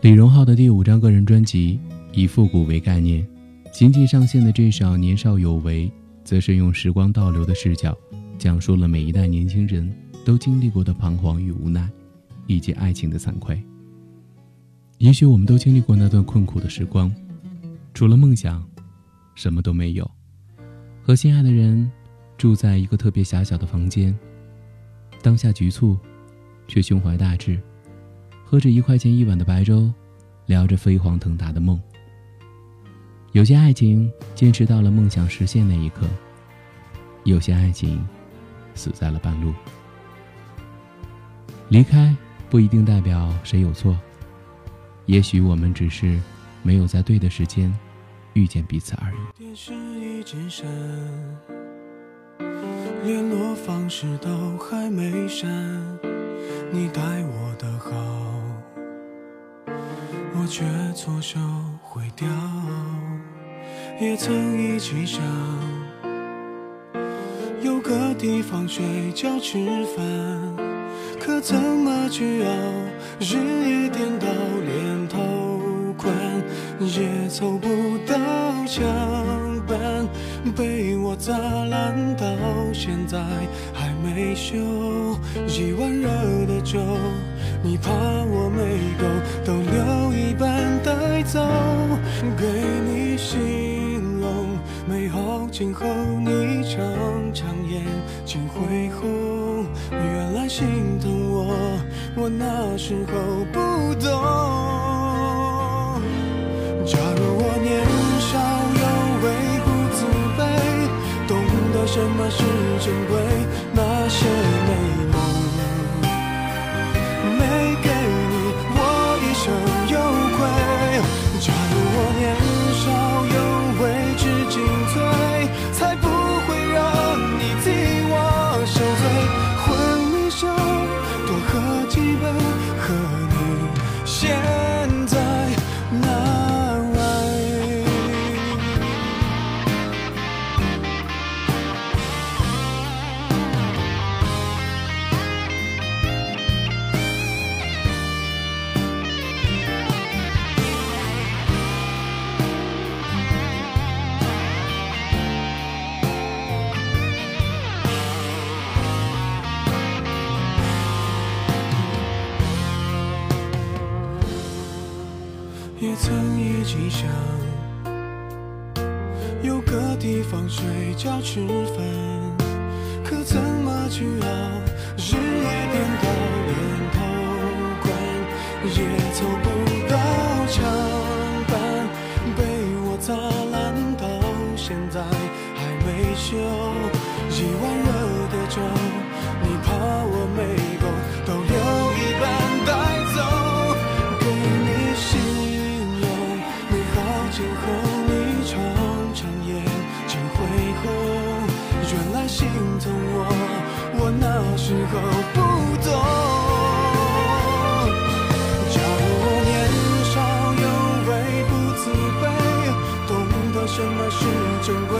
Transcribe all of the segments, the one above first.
李荣浩的第五张个人专辑以复古为概念，仅仅上线的这首《年少有为》，则是用时光倒流的视角，讲述了每一代年轻人都经历过的彷徨与无奈，以及爱情的惭愧。也许我们都经历过那段困苦的时光，除了梦想，什么都没有。和心爱的人住在一个特别狭小的房间，当下局促，却胸怀大志，喝着一块钱一碗的白粥，聊着飞黄腾达的梦。有些爱情坚持到了梦想实现那一刻，有些爱情死在了半路。离开不一定代表谁有错，也许我们只是没有在对的时间遇见彼此而已。电视一直闪，联络方式都还没删，你待我的好，却错手毁掉。也曾一起想，有个地方睡觉吃饭，可怎么去熬？日夜颠倒，连头款也凑不到墙板，被我砸烂到现在还没修。一碗热的粥，你怕我没够，都留一半带走，给你形容美好今后，你常常眼睛会红，原来心疼我，我那时候不懂。假如我年少有为不自卑，懂得什么是珍贵，那些美梦也曾一起想，有个地方睡觉吃饭，可怎么去熬？日夜颠倒，心疼我，我那时候不懂。假如我年少有为不自卑，懂得什么是珍贵，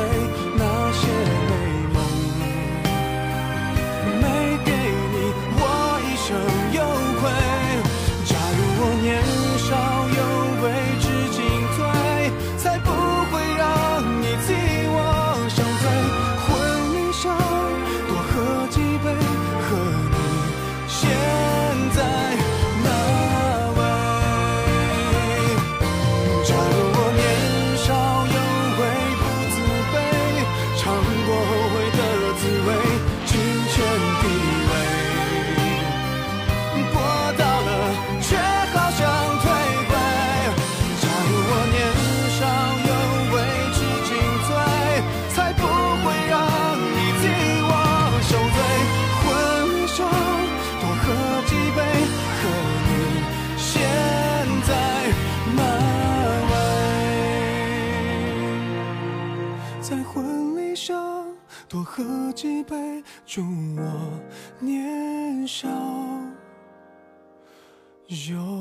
多喝几杯，祝我年少有。